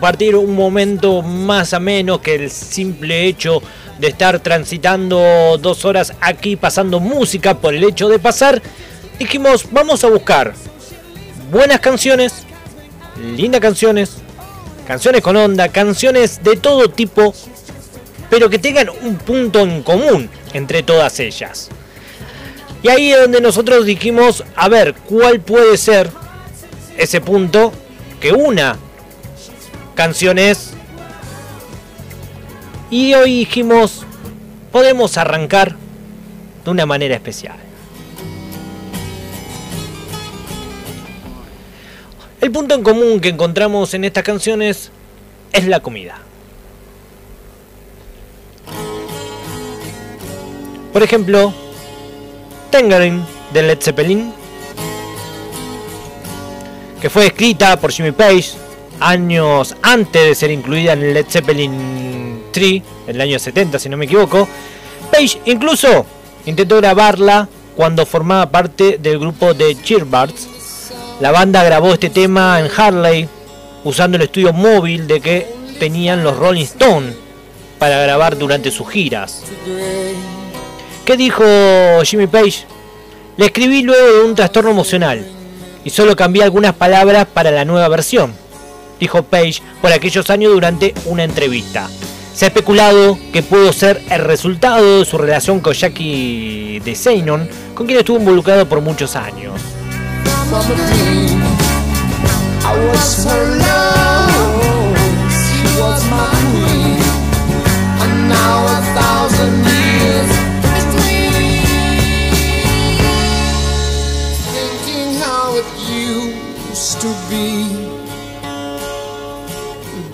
compartir un momento más ameno que el simple hecho de estar transitando dos horas aquí pasando música por el hecho de pasar, dijimos vamos a buscar buenas canciones, lindas canciones, canciones con onda, canciones de todo tipo, pero que tengan un punto en común entre todas ellas. Y ahí es donde nosotros dijimos, a ver, ¿cuál puede ser ese punto que una canciones. Y hoy dijimos, podemos arrancar de una manera especial. El punto en común que encontramos en estas canciones es la comida. Por ejemplo, Tangerine de Led Zeppelin, que fue escrita por Jimmy Page años antes de ser incluida en Led Zeppelin 3, en el año 70 si no me equivoco. Page incluso intentó grabarla cuando formaba parte del grupo de Cheerbirds. La banda grabó este tema en Harley usando el estudio móvil de que tenían los Rolling Stones para grabar durante sus giras. ¿Qué dijo Jimmy Page? Le escribí luego de un trastorno emocional y solo cambié algunas palabras para la nueva versión dijo Page por aquellos años durante una entrevista. Se ha especulado que pudo ser el resultado de su relación con Jackie de Seinon, con quien estuvo involucrado por muchos años.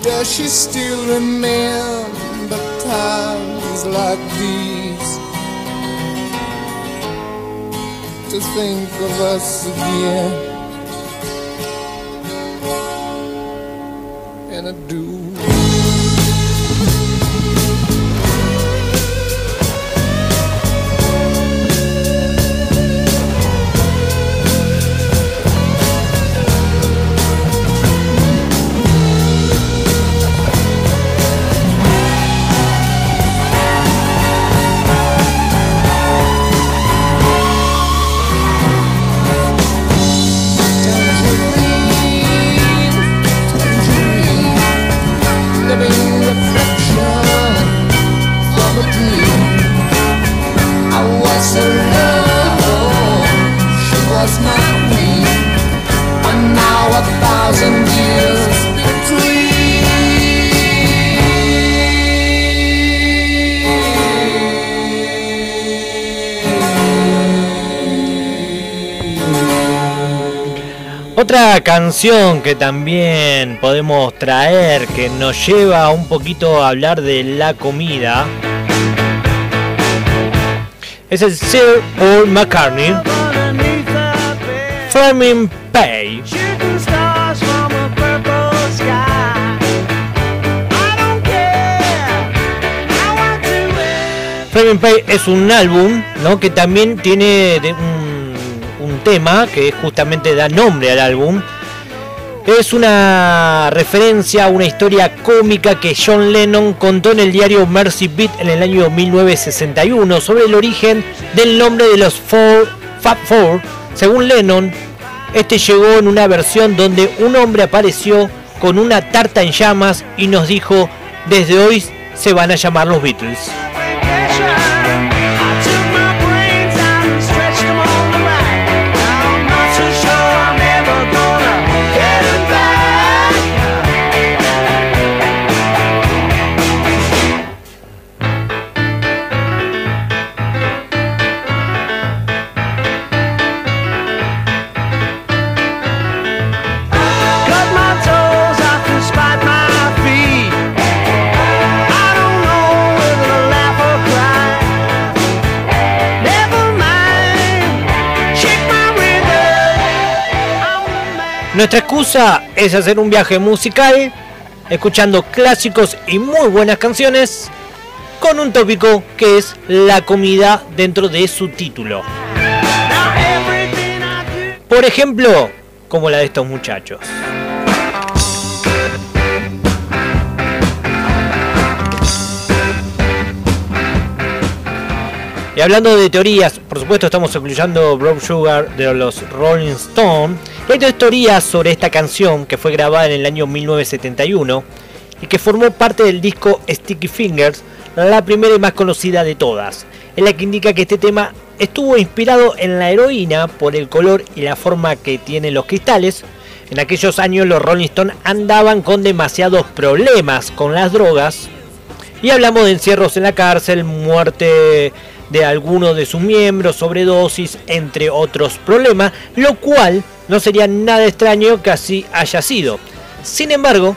Does she still remember times like these? To think of us again And I do Otra canción que también podemos traer que nos lleva un poquito a hablar de la comida es el Sir Paul McCartney Flaming Pay. Flaming Pay es un álbum que también tiene un tema que justamente da nombre al álbum. Es una referencia a una historia cómica que John Lennon contó en el diario Mercy Beat en el año 1961 sobre el origen del nombre de los Four, Fab Four. Según Lennon, este llegó en una versión donde un hombre apareció con una tarta en llamas y nos dijo, desde hoy se van a llamar los Beatles. Nuestra excusa es hacer un viaje musical, escuchando clásicos y muy buenas canciones, con un tópico que es la comida dentro de su título. Por ejemplo, como la de estos muchachos. Y hablando de teorías, por supuesto estamos escuchando Brown Sugar de los Rolling Stone hay dos teorías sobre esta canción que fue grabada en el año 1971 y que formó parte del disco Sticky Fingers, la primera y más conocida de todas. En la que indica que este tema estuvo inspirado en la heroína por el color y la forma que tienen los cristales. En aquellos años los Rolling Stones andaban con demasiados problemas con las drogas. Y hablamos de encierros en la cárcel, muerte de algunos de sus miembros, sobredosis, entre otros problemas, lo cual no sería nada extraño que así haya sido. Sin embargo,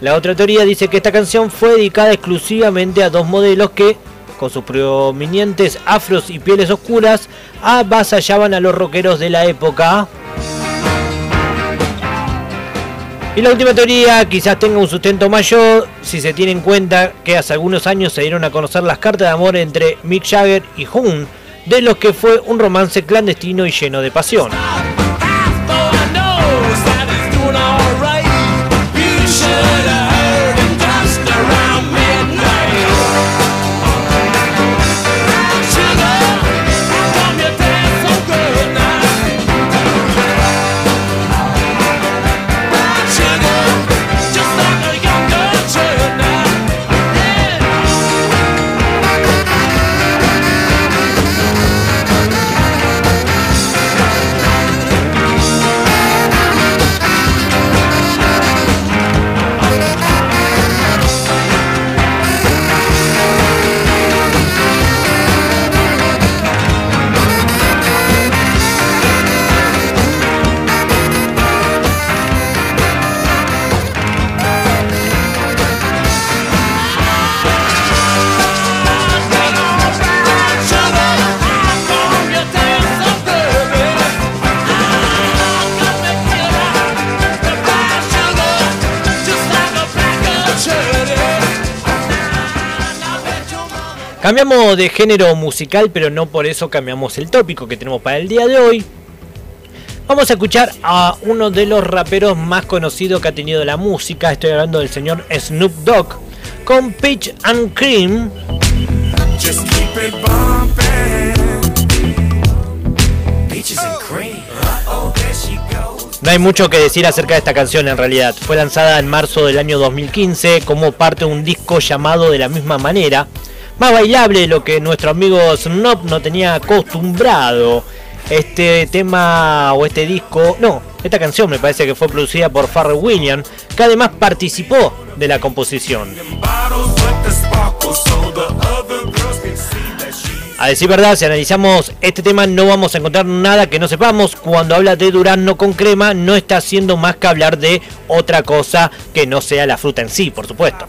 la otra teoría dice que esta canción fue dedicada exclusivamente a dos modelos que, con sus prominentes afros y pieles oscuras, avasallaban a los rockeros de la época. Y la última teoría quizás tenga un sustento mayor si se tiene en cuenta que hace algunos años se dieron a conocer las cartas de amor entre Mick Jagger y Hoon, de los que fue un romance clandestino y lleno de pasión. Cambiamos de género musical, pero no por eso cambiamos el tópico que tenemos para el día de hoy. Vamos a escuchar a uno de los raperos más conocidos que ha tenido la música. Estoy hablando del señor Snoop Dogg con Peach and Cream. No hay mucho que decir acerca de esta canción en realidad. Fue lanzada en marzo del año 2015 como parte de un disco llamado de la misma manera más bailable lo que nuestro amigo Snoop no tenía acostumbrado. Este tema o este disco, no, esta canción me parece que fue producida por Pharrell Williams, que además participó de la composición. A decir verdad, si analizamos este tema no vamos a encontrar nada que no sepamos. Cuando habla de durazno con crema no está haciendo más que hablar de otra cosa que no sea la fruta en sí, por supuesto.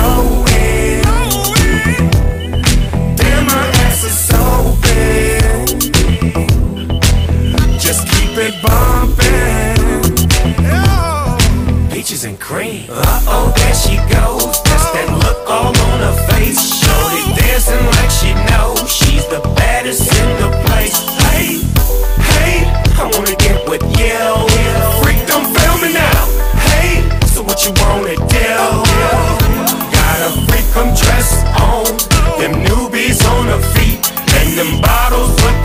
it bumping. Peaches and cream. Uh oh, there she goes. That's that look all on her face. Shorty dancing like she knows she's the baddest in the place. Hey, hey, I wanna get with you. Freak, don't fail me now. Hey, so what you wanna do? Got a freak from dress on, them newbies on her feet, and them bottles with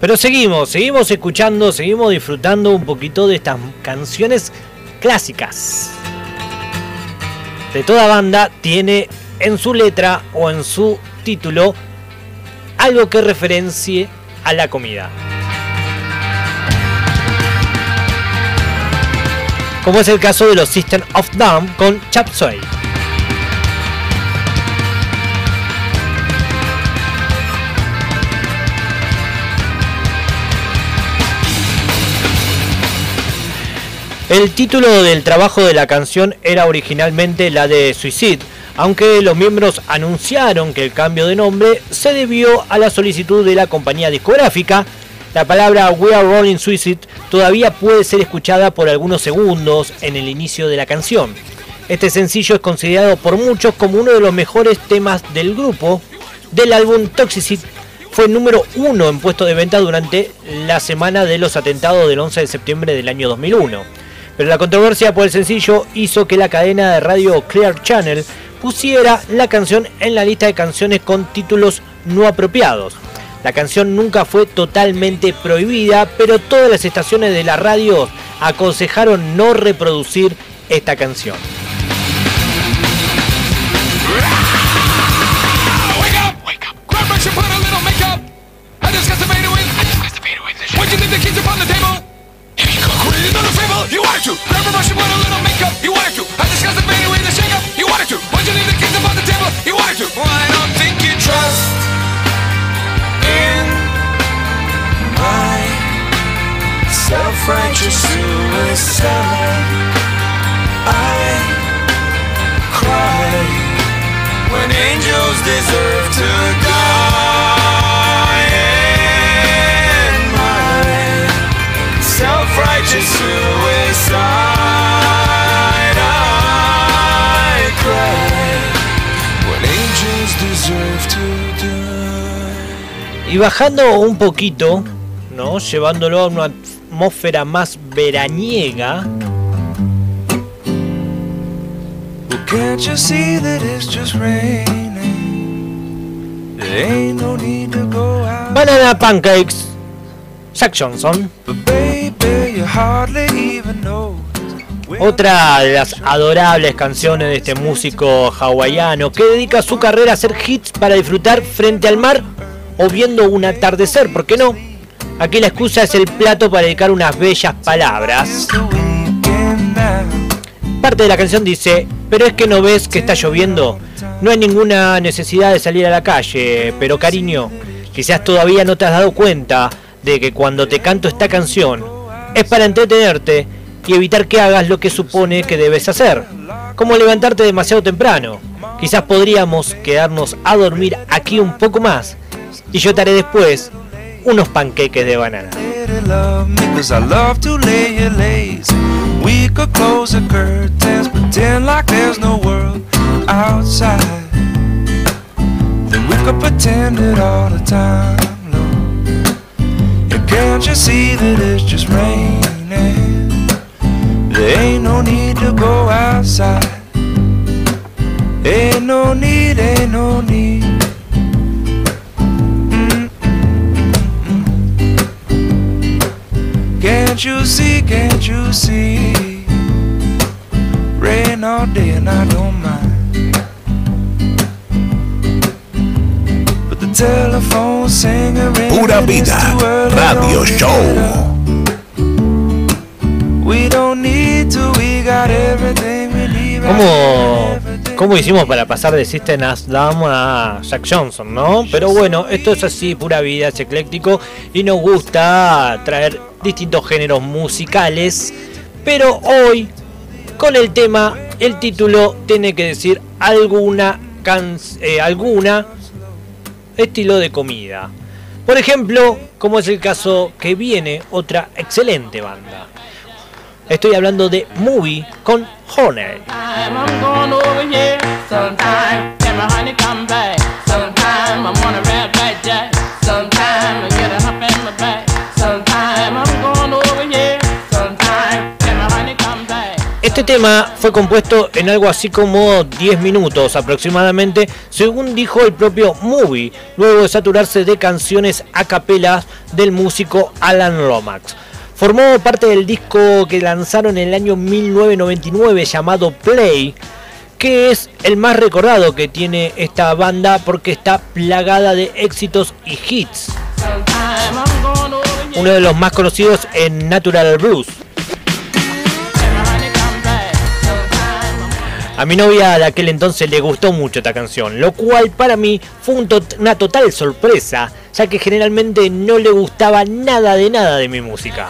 Pero seguimos, seguimos escuchando, seguimos disfrutando un poquito de estas canciones clásicas. De toda banda tiene en su letra o en su Título algo que referencie a la comida. Como es el caso de los System of Down con Chap Suey. El título del trabajo de la canción era originalmente la de Suicide, aunque los miembros anunciaron que el cambio de nombre se debió a la solicitud de la compañía discográfica. La palabra We Are Rolling Suicide todavía puede ser escuchada por algunos segundos en el inicio de la canción. Este sencillo es considerado por muchos como uno de los mejores temas del grupo. Del álbum Toxicity fue número uno en puesto de venta durante la semana de los atentados del 11 de septiembre del año 2001 pero la controversia por el sencillo hizo que la cadena de radio Clear Channel pusiera la canción en la lista de canciones con títulos no apropiados. La canción nunca fue totalmente prohibida, pero todas las estaciones de la radio aconsejaron no reproducir esta canción. I cry when angels deserve to die. Self-righteous suicide. Y bajando un poquito, ¿no? Llevándolo a una atmósfera más veraniega. Banana Pancakes, Zach Johnson. Otra de las adorables canciones de este músico hawaiano que dedica su carrera a hacer hits para disfrutar frente al mar o viendo un atardecer, ¿por qué no? Aquí la excusa es el plato para dedicar unas bellas palabras. Parte de la canción dice, pero es que no ves que está lloviendo, no hay ninguna necesidad de salir a la calle, pero cariño, quizás todavía no te has dado cuenta de que cuando te canto esta canción es para entretenerte y evitar que hagas lo que supone que debes hacer, como levantarte demasiado temprano. Quizás podríamos quedarnos a dormir aquí un poco más y yo te después unos panqueques de banana. We could close the curtains, pretend like there's no world outside. Then we could pretend it all the time, Lord. And can't you see that it's just raining? There ain't no need to go outside. Ain't no need, ain't no need. Can't you see, can't you see? Rain all day and I don't mind. But the telephone singer Pura vida, radio show. We don't need to, we got everything we need. ¿Cómo, ¿Cómo hicimos para pasar de System As Down a Jack Johnson, no? Pero bueno, esto es así, pura vida, es ecléctico y nos gusta traer distintos géneros musicales, pero hoy con el tema, el título tiene que decir alguna, eh, alguna estilo de comida. Por ejemplo, como es el caso que viene otra excelente banda. Estoy hablando de Movie con Honey. Este tema fue compuesto en algo así como 10 minutos aproximadamente, según dijo el propio Movie, luego de saturarse de canciones a capela del músico Alan Lomax. Formó parte del disco que lanzaron en el año 1999 llamado Play, que es el más recordado que tiene esta banda porque está plagada de éxitos y hits. Uno de los más conocidos en Natural Blues. A mi novia de aquel entonces le gustó mucho esta canción, lo cual para mí fue una total sorpresa, ya que generalmente no le gustaba nada de nada de mi música.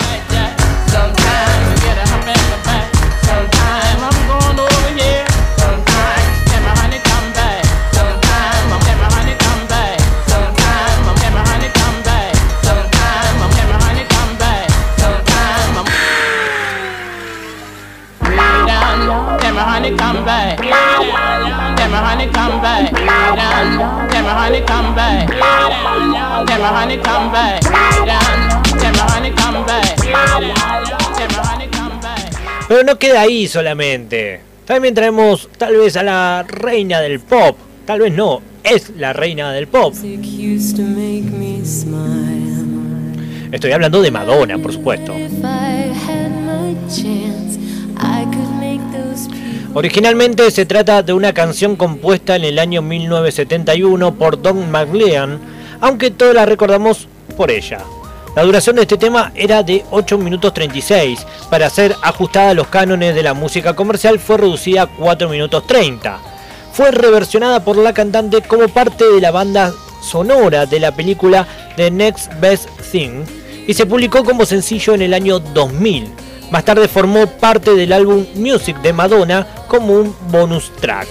Pero no queda ahí solamente. También traemos tal vez a la reina del pop. Tal vez no, es la reina del pop. Estoy hablando de Madonna, por supuesto. Originalmente se trata de una canción compuesta en el año 1971 por Don McLean, aunque todos la recordamos por ella. La duración de este tema era de 8 minutos 36. Para ser ajustada a los cánones de la música comercial fue reducida a 4 minutos 30. Fue reversionada por la cantante como parte de la banda sonora de la película The Next Best Thing y se publicó como sencillo en el año 2000. Más tarde formó parte del álbum Music de Madonna como un bonus track.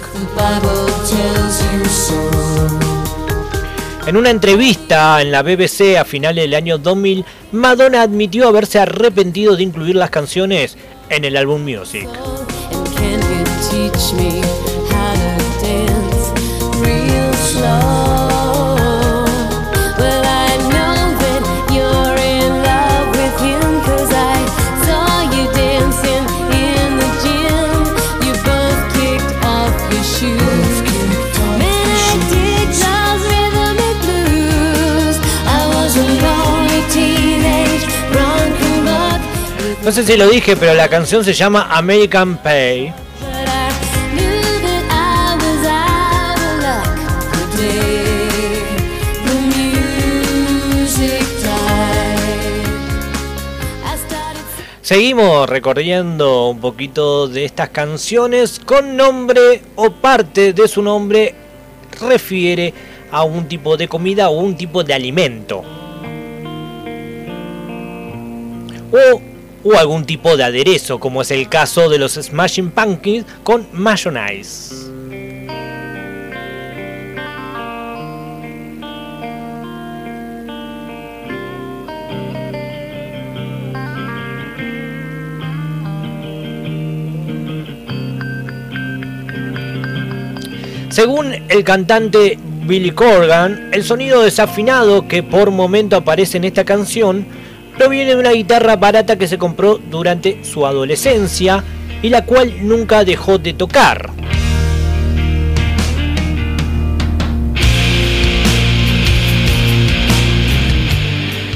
En una entrevista en la BBC a finales del año 2000, Madonna admitió haberse arrepentido de incluir las canciones en el álbum Music. No sé si lo dije, pero la canción se llama American Pay. Seguimos recorriendo un poquito de estas canciones con nombre o parte de su nombre refiere a un tipo de comida o un tipo de alimento. O o algún tipo de aderezo, como es el caso de los Smashing Pumpkins con mayonnaise. Según el cantante Billy Corgan, el sonido desafinado que por momento aparece en esta canción proviene de una guitarra barata que se compró durante su adolescencia y la cual nunca dejó de tocar.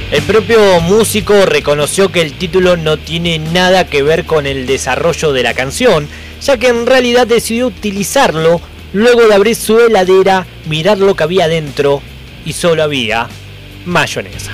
El propio músico reconoció que el título no tiene nada que ver con el desarrollo de la canción, ya que en realidad decidió utilizarlo luego de abrir su heladera, mirar lo que había dentro y solo había mayonesa.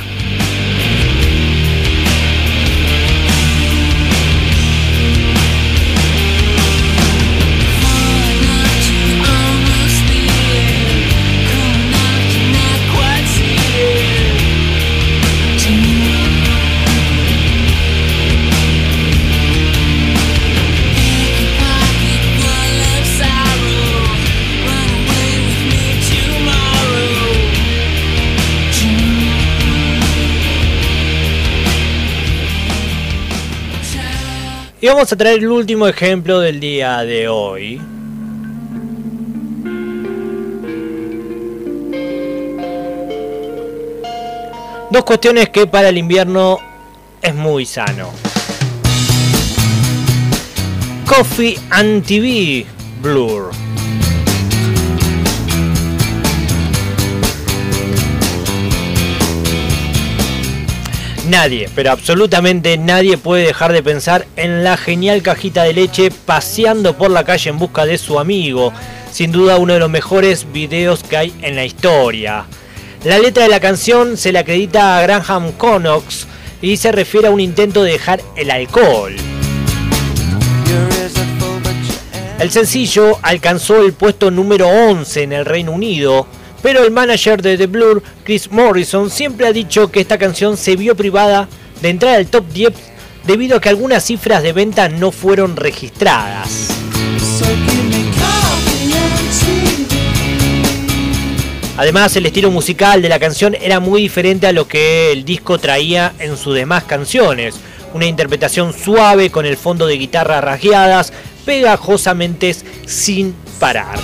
Vamos a traer el último ejemplo del día de hoy. Dos cuestiones que para el invierno es muy sano. Coffee and TV Blur. Nadie, pero absolutamente nadie puede dejar de pensar en la genial cajita de leche paseando por la calle en busca de su amigo. Sin duda uno de los mejores videos que hay en la historia. La letra de la canción se le acredita a Graham Connox y se refiere a un intento de dejar el alcohol. El sencillo alcanzó el puesto número 11 en el Reino Unido, pero el manager de The Blur, Chris Morrison, siempre ha dicho que esta canción se vio privada de entrar al top 10 debido a que algunas cifras de venta no fueron registradas. Además, el estilo musical de la canción era muy diferente a lo que el disco traía en sus demás canciones. Una interpretación suave con el fondo de guitarra rasgueadas, pegajosamente sin parar.